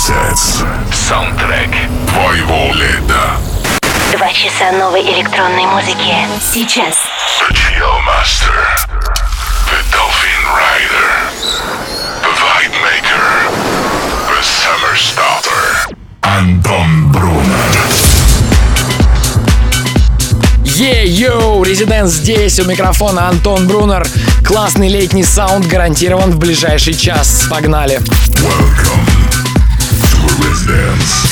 Sunsets. Саундтрек твоего лета. Два часа новой электронной музыки. Сейчас. The Chill Master. The Dolphin Rider. The Vibe Maker. The Summer Starter. Антон Брунер. Е-йоу, Residence здесь, у микрофона Антон Брунер. Классный летний саунд гарантирован в ближайший час. Погнали. Welcome Residence.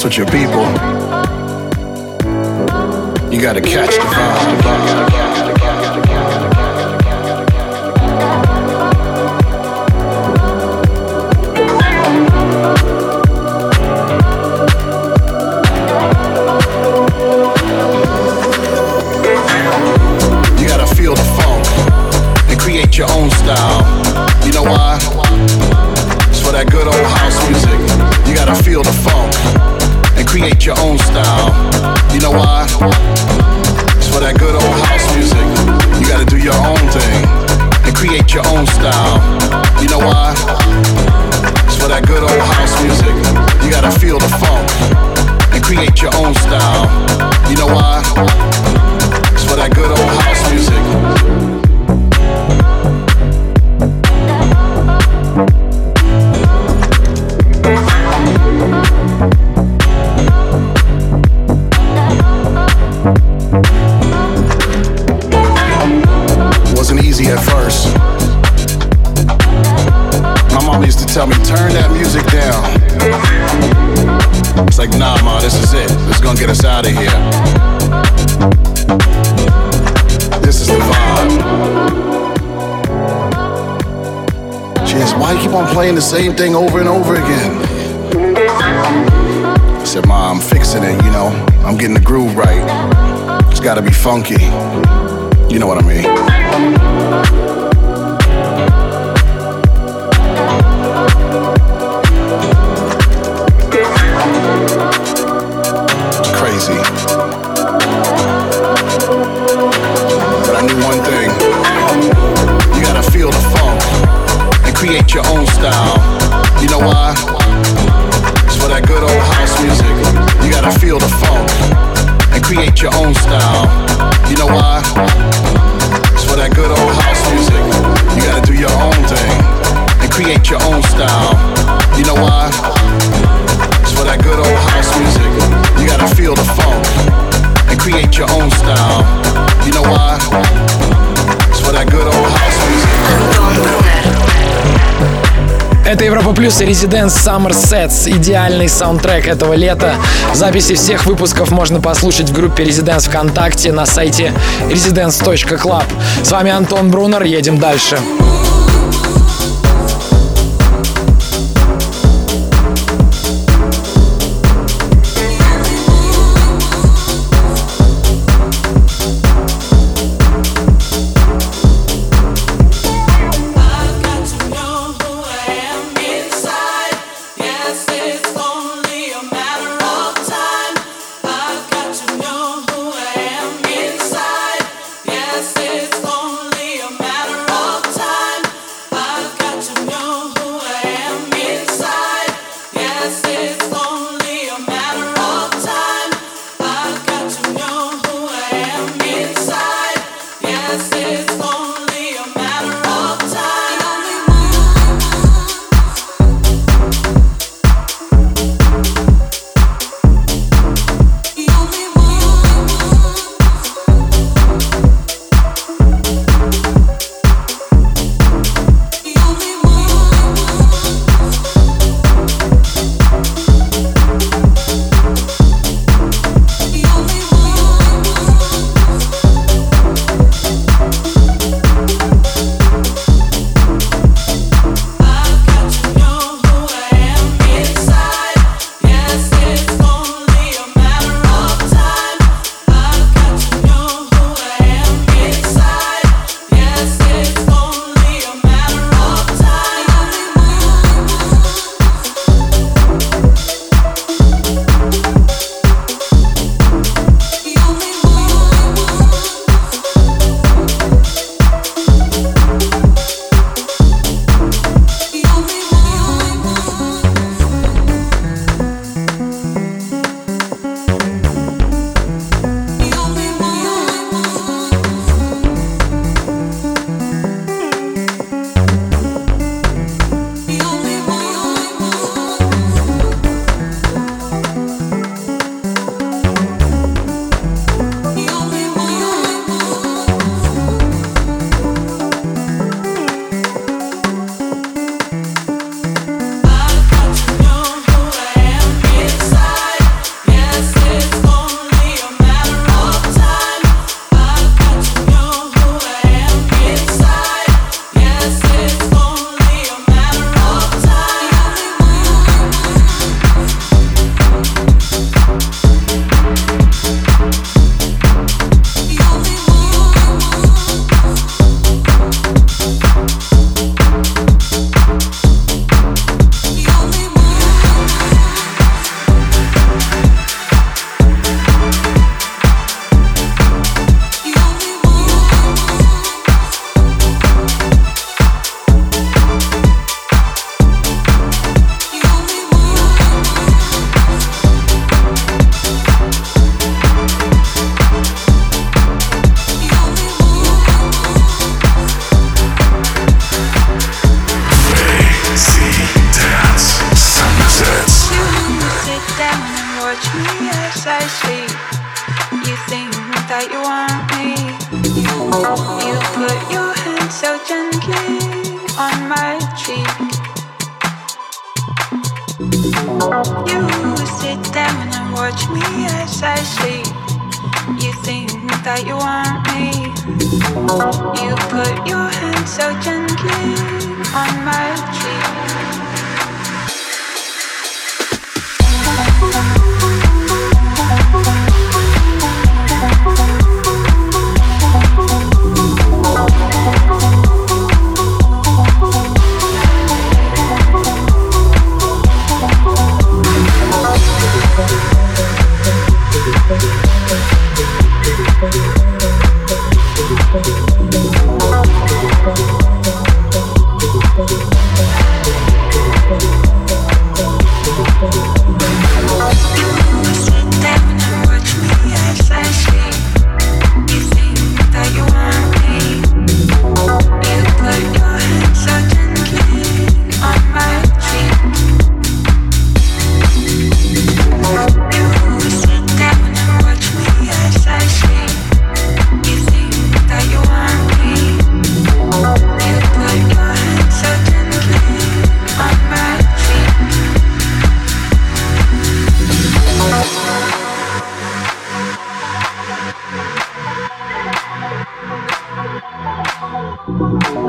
Dance with your people. You gotta catch the vibe. You gotta feel the create your own style. You know why? It's for that good old house music. You gotta feel the funk create your own style. You know why? It's for that good old house music. You gotta do your own thing and create your own style. You know why? It's for that good old house music. You gotta feel the funk and create your own style. You know why? It's for that good old house music. Playing the same thing over and over again? I said, Ma, I'm fixing it, you know. I'm getting the groove right. It's gotta be funky. You know what I mean. Create your own style. You know why? It's for that good old house music. You gotta feel the funk and create your own style. You know why? It's for that good old house music. You gotta do your own thing and create your own style. You know why? It's for that good old house music. You gotta feel the funk and create your own style. You know why? It's for that good old house music. Антон Брунер. Это Европа Плюс и Residence Summer Sets. Идеальный саундтрек этого лета. Записи всех выпусков можно послушать в группе Residence ВКонтакте на сайте residence.club. С вами Антон Брунер. Едем дальше. I've watch me as I sleep. You think that you want me. You put your hand so gently on my cheek. You sit down and watch me as I sleep. You think that you want me. You put your hand so gently on my cheek.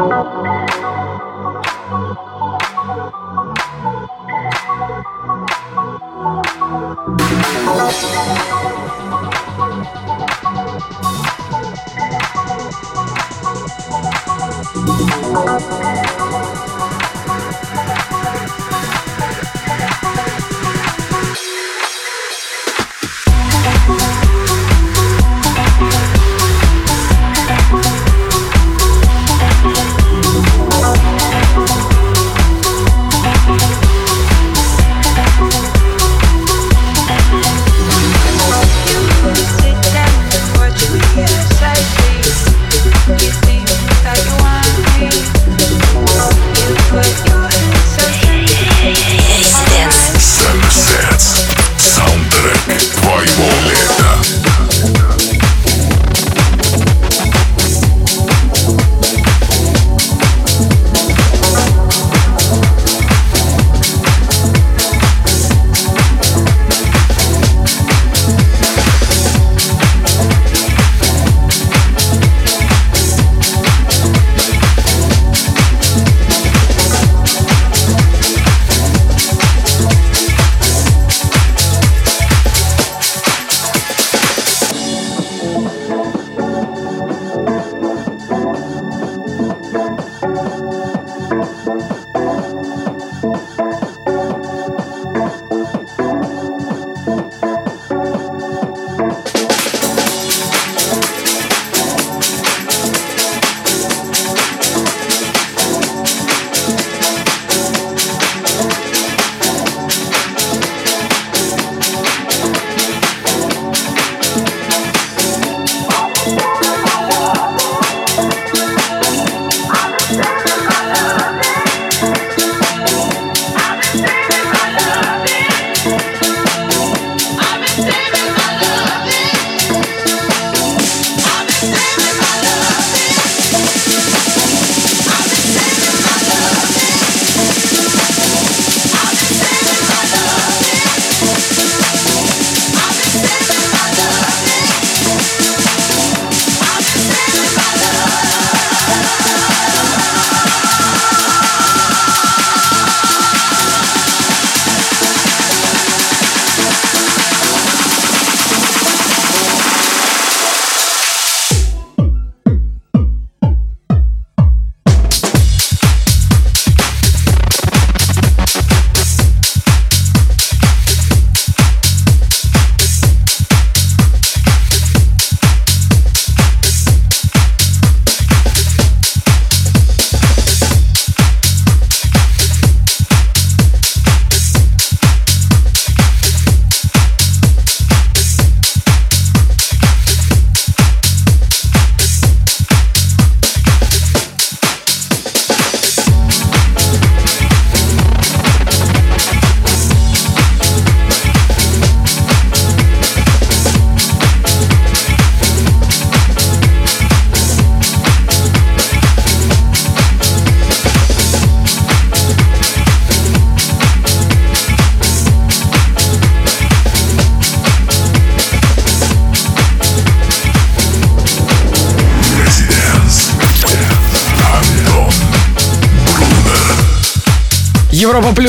Música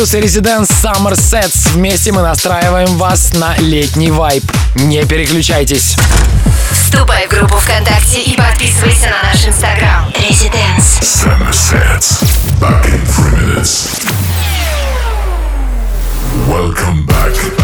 Плюс и Residence Summer Sets. Вместе мы настраиваем вас на летний вайб. Не переключайтесь. Вступай в группу ВКонтакте и подписывайся на наш инстаграм. Residence. Summer Sets. Back in three minutes. Welcome back.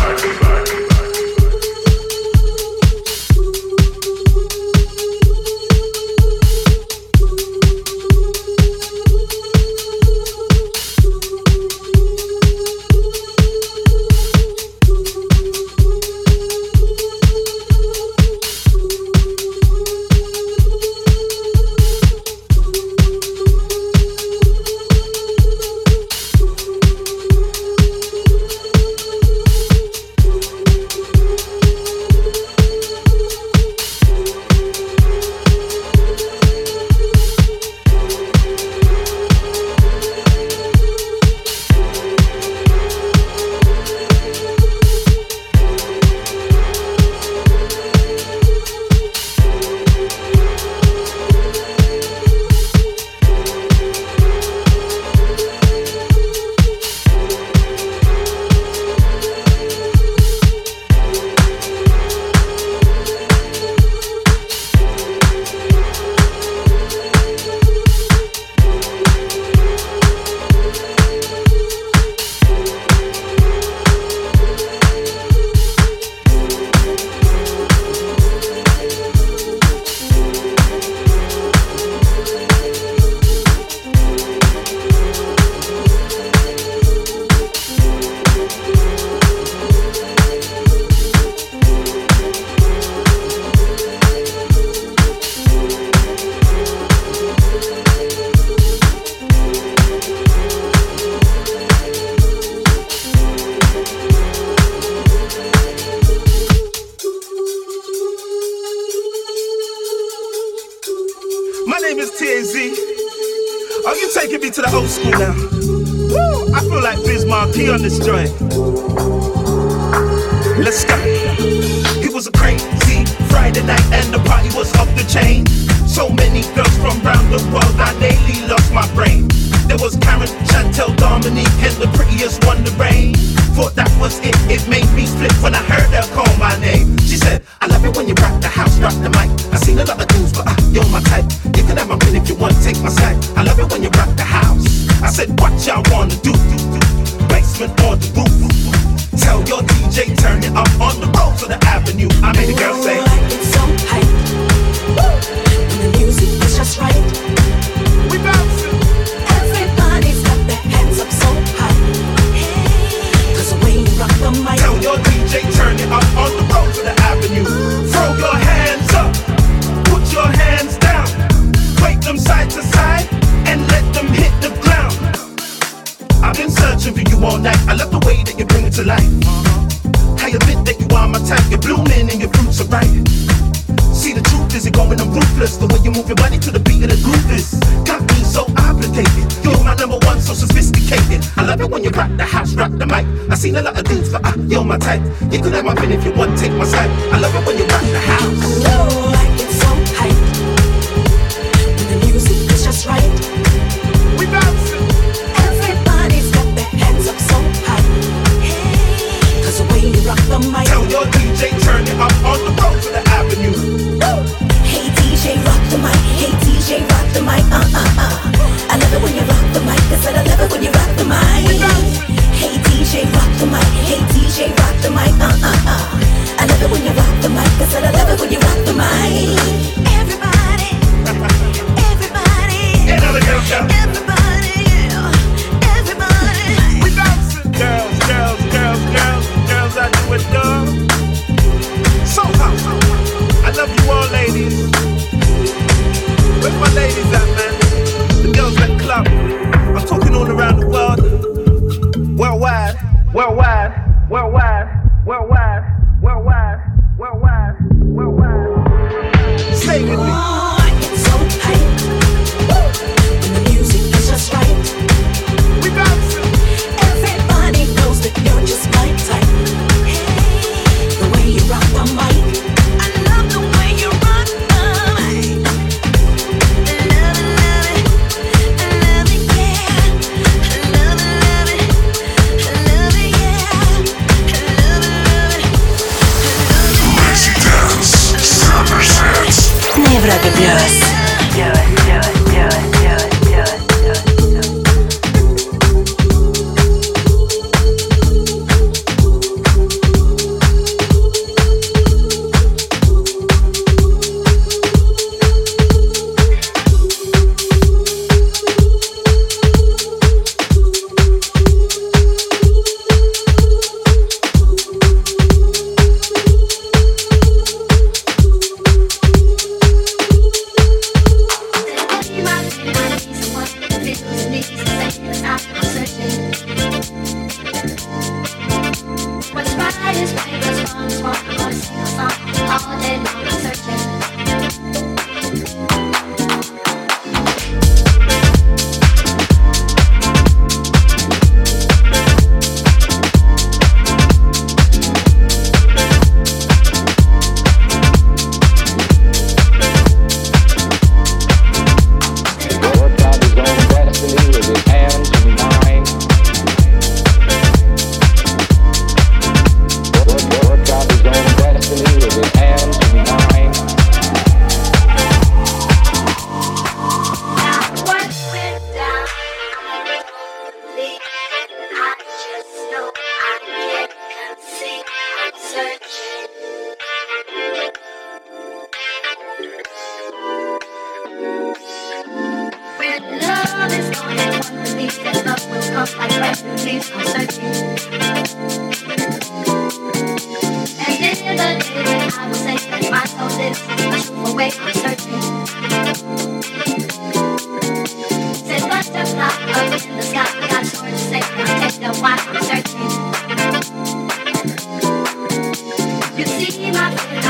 stop.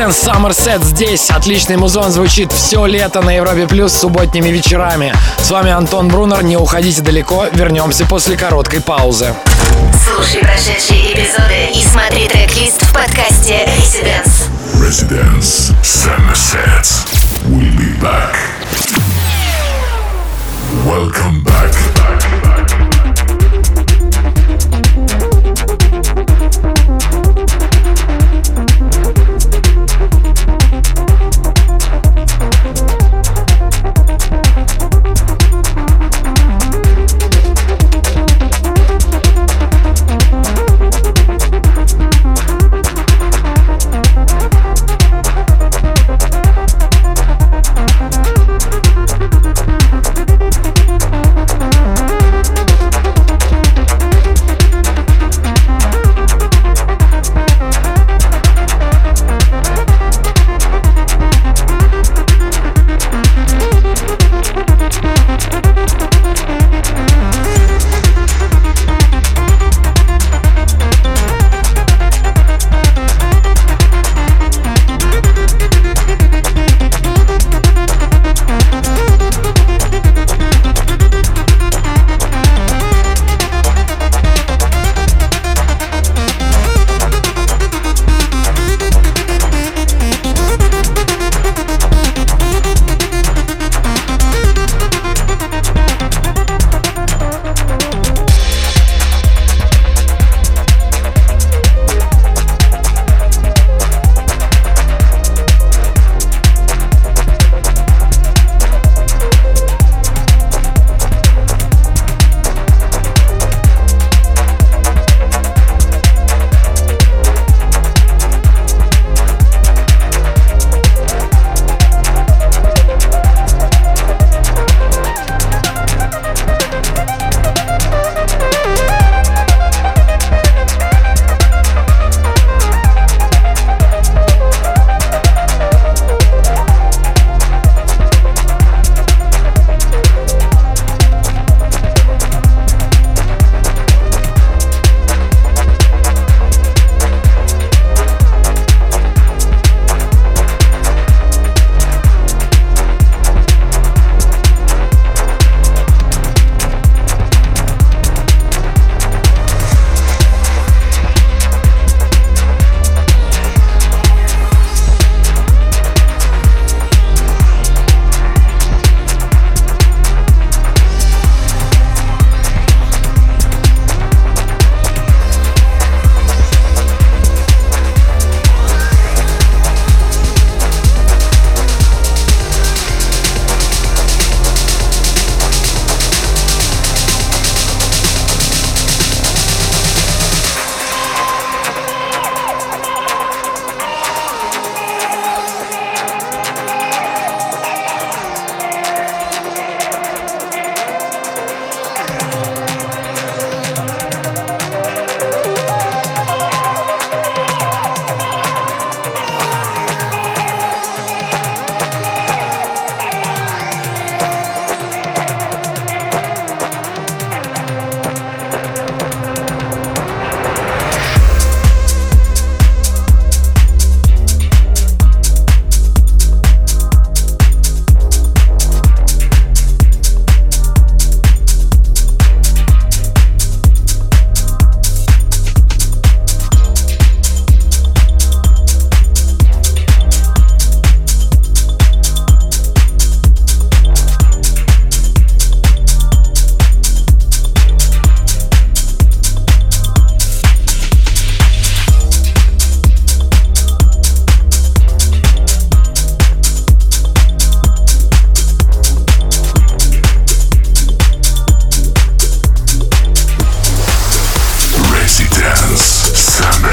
Residence Summer Set здесь. Отличный музон звучит все лето на Европе Плюс субботними вечерами. С вами Антон Брунер. Не уходите далеко. Вернемся после короткой паузы. Слушай прошедшие эпизоды и смотри трек-лист в подкасте Residence. Residence Summer Sets. We'll be back. Welcome back. Residence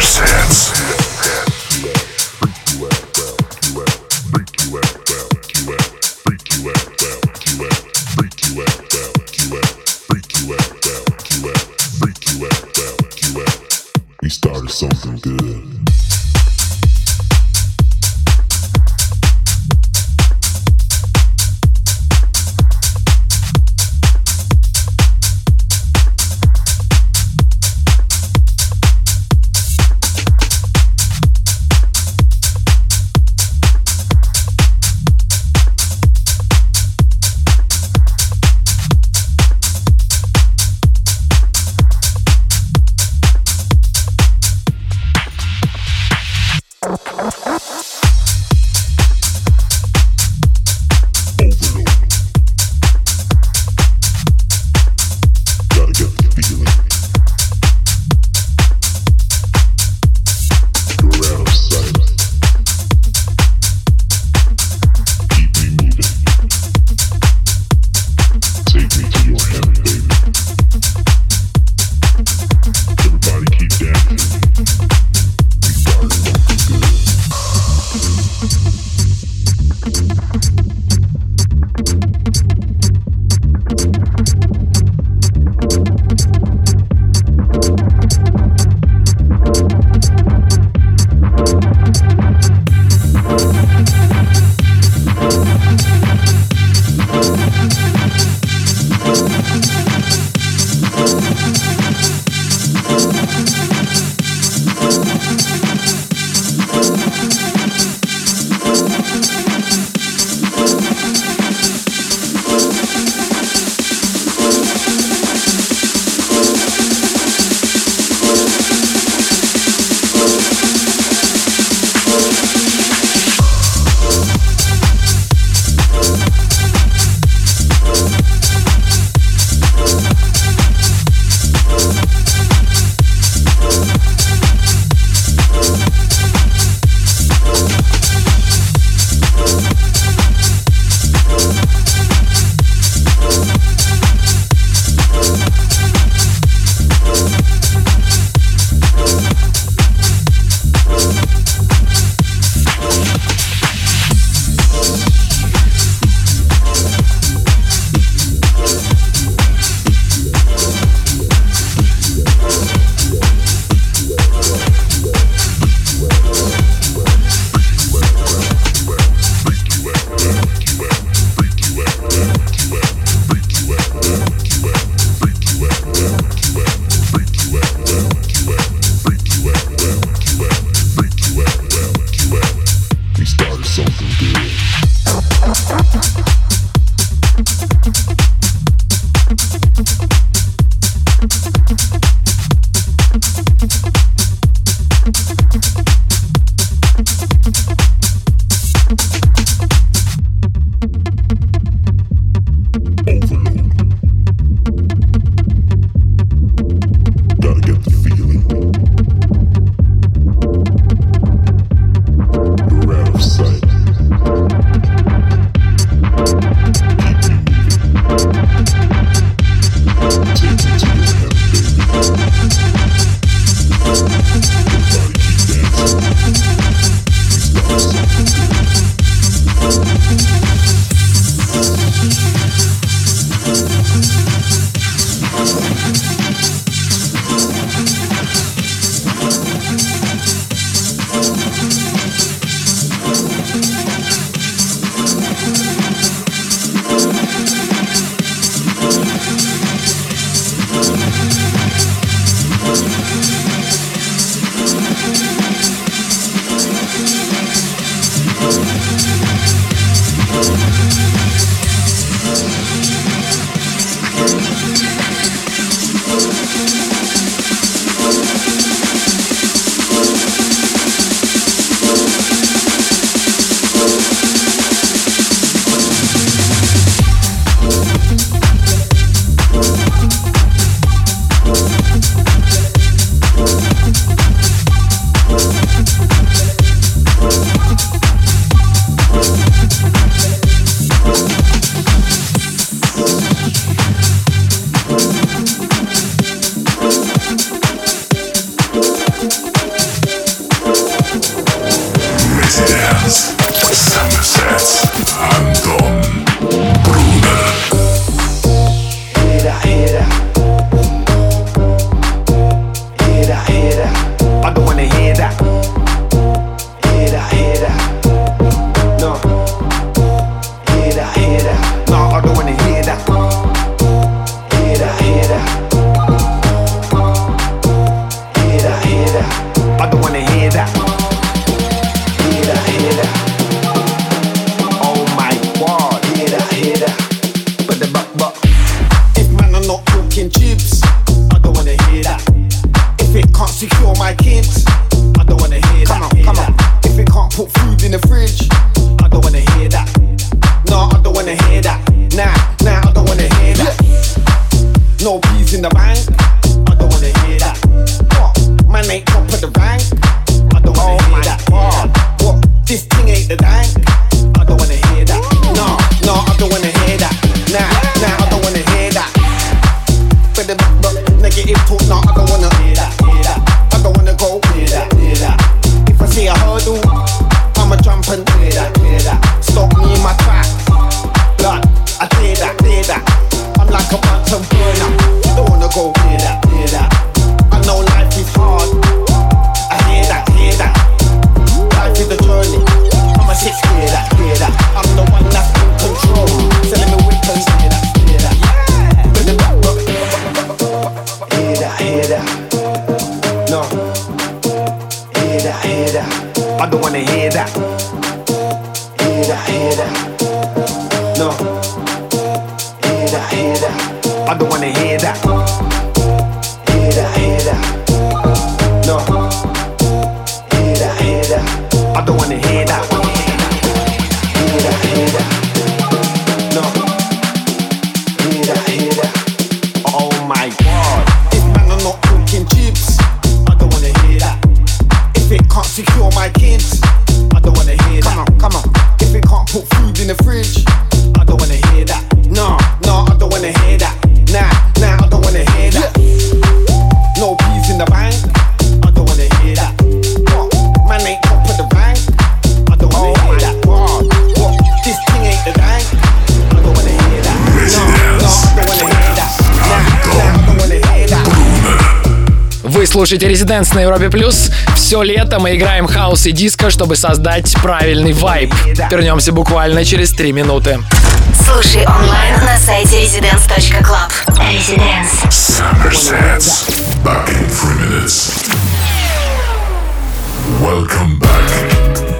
Sense. слушаете Резиденс на Европе Плюс. Все лето мы играем хаос и диско, чтобы создать правильный вайб. Вернемся буквально через три минуты. Слушай онлайн на сайте residence.club. Residence. Summer sets. Back in three minutes. Welcome back.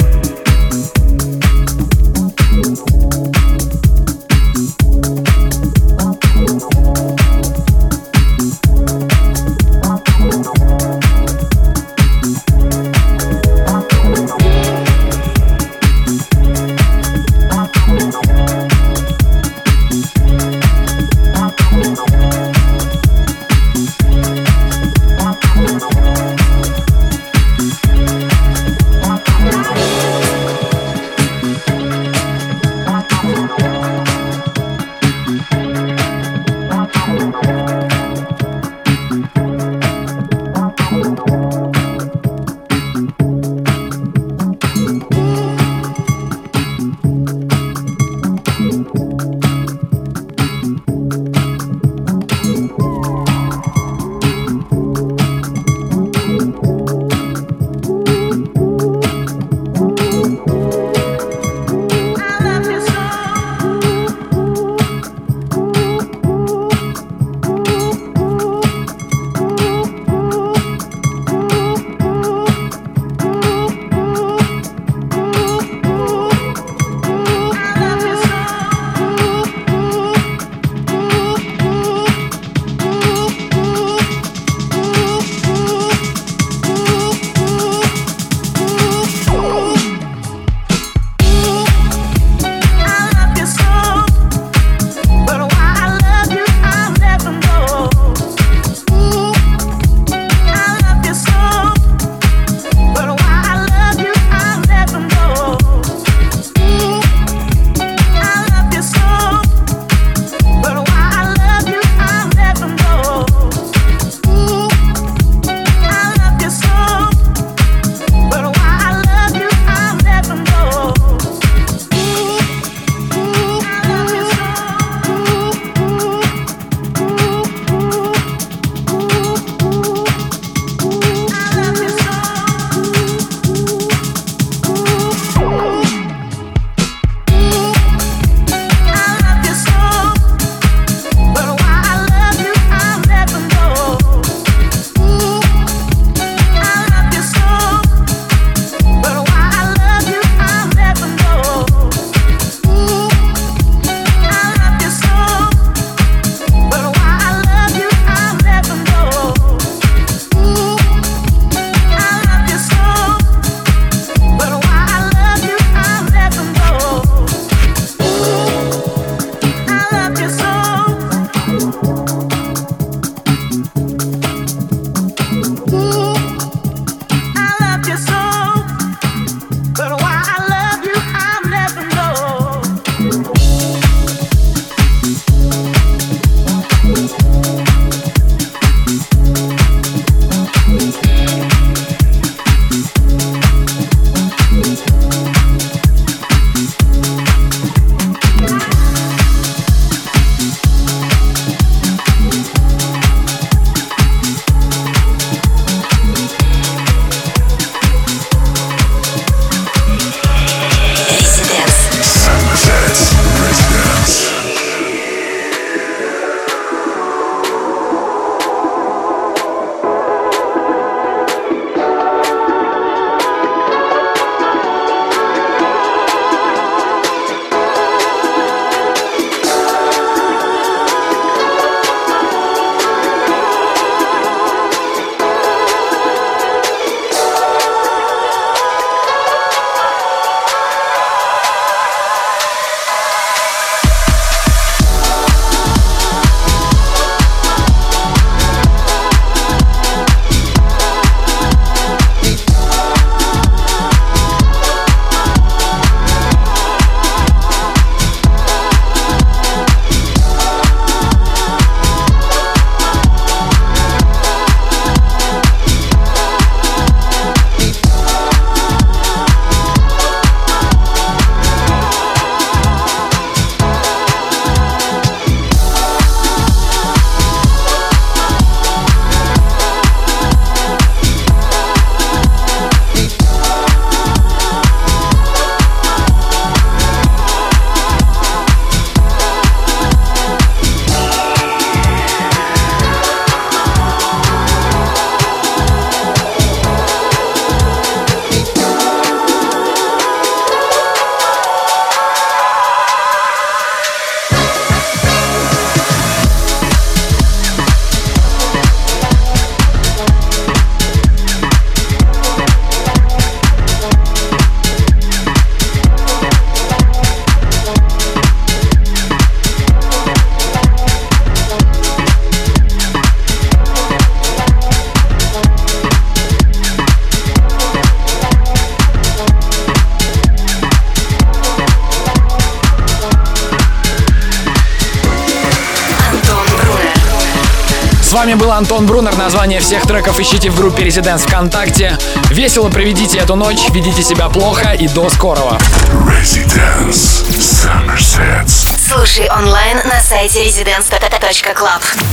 Антон Брунер. Название всех треков ищите в группе Residents ВКонтакте. Весело проведите эту ночь, ведите себя плохо и до скорого. Residence. Sunsets. Слушай онлайн на сайте residence.club.